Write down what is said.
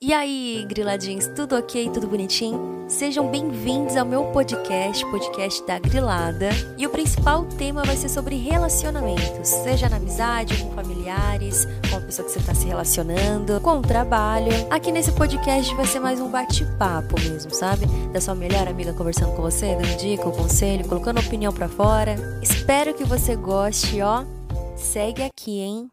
E aí, griladinhos, tudo ok? Tudo bonitinho? Sejam bem-vindos ao meu podcast, podcast da Grilada. E o principal tema vai ser sobre relacionamentos, seja na amizade, com familiares, com a pessoa que você está se relacionando, com o trabalho. Aqui nesse podcast vai ser mais um bate-papo mesmo, sabe? Da sua melhor amiga conversando com você, dando dica, conselho, colocando opinião para fora. Espero que você goste, ó. Segue aqui, hein?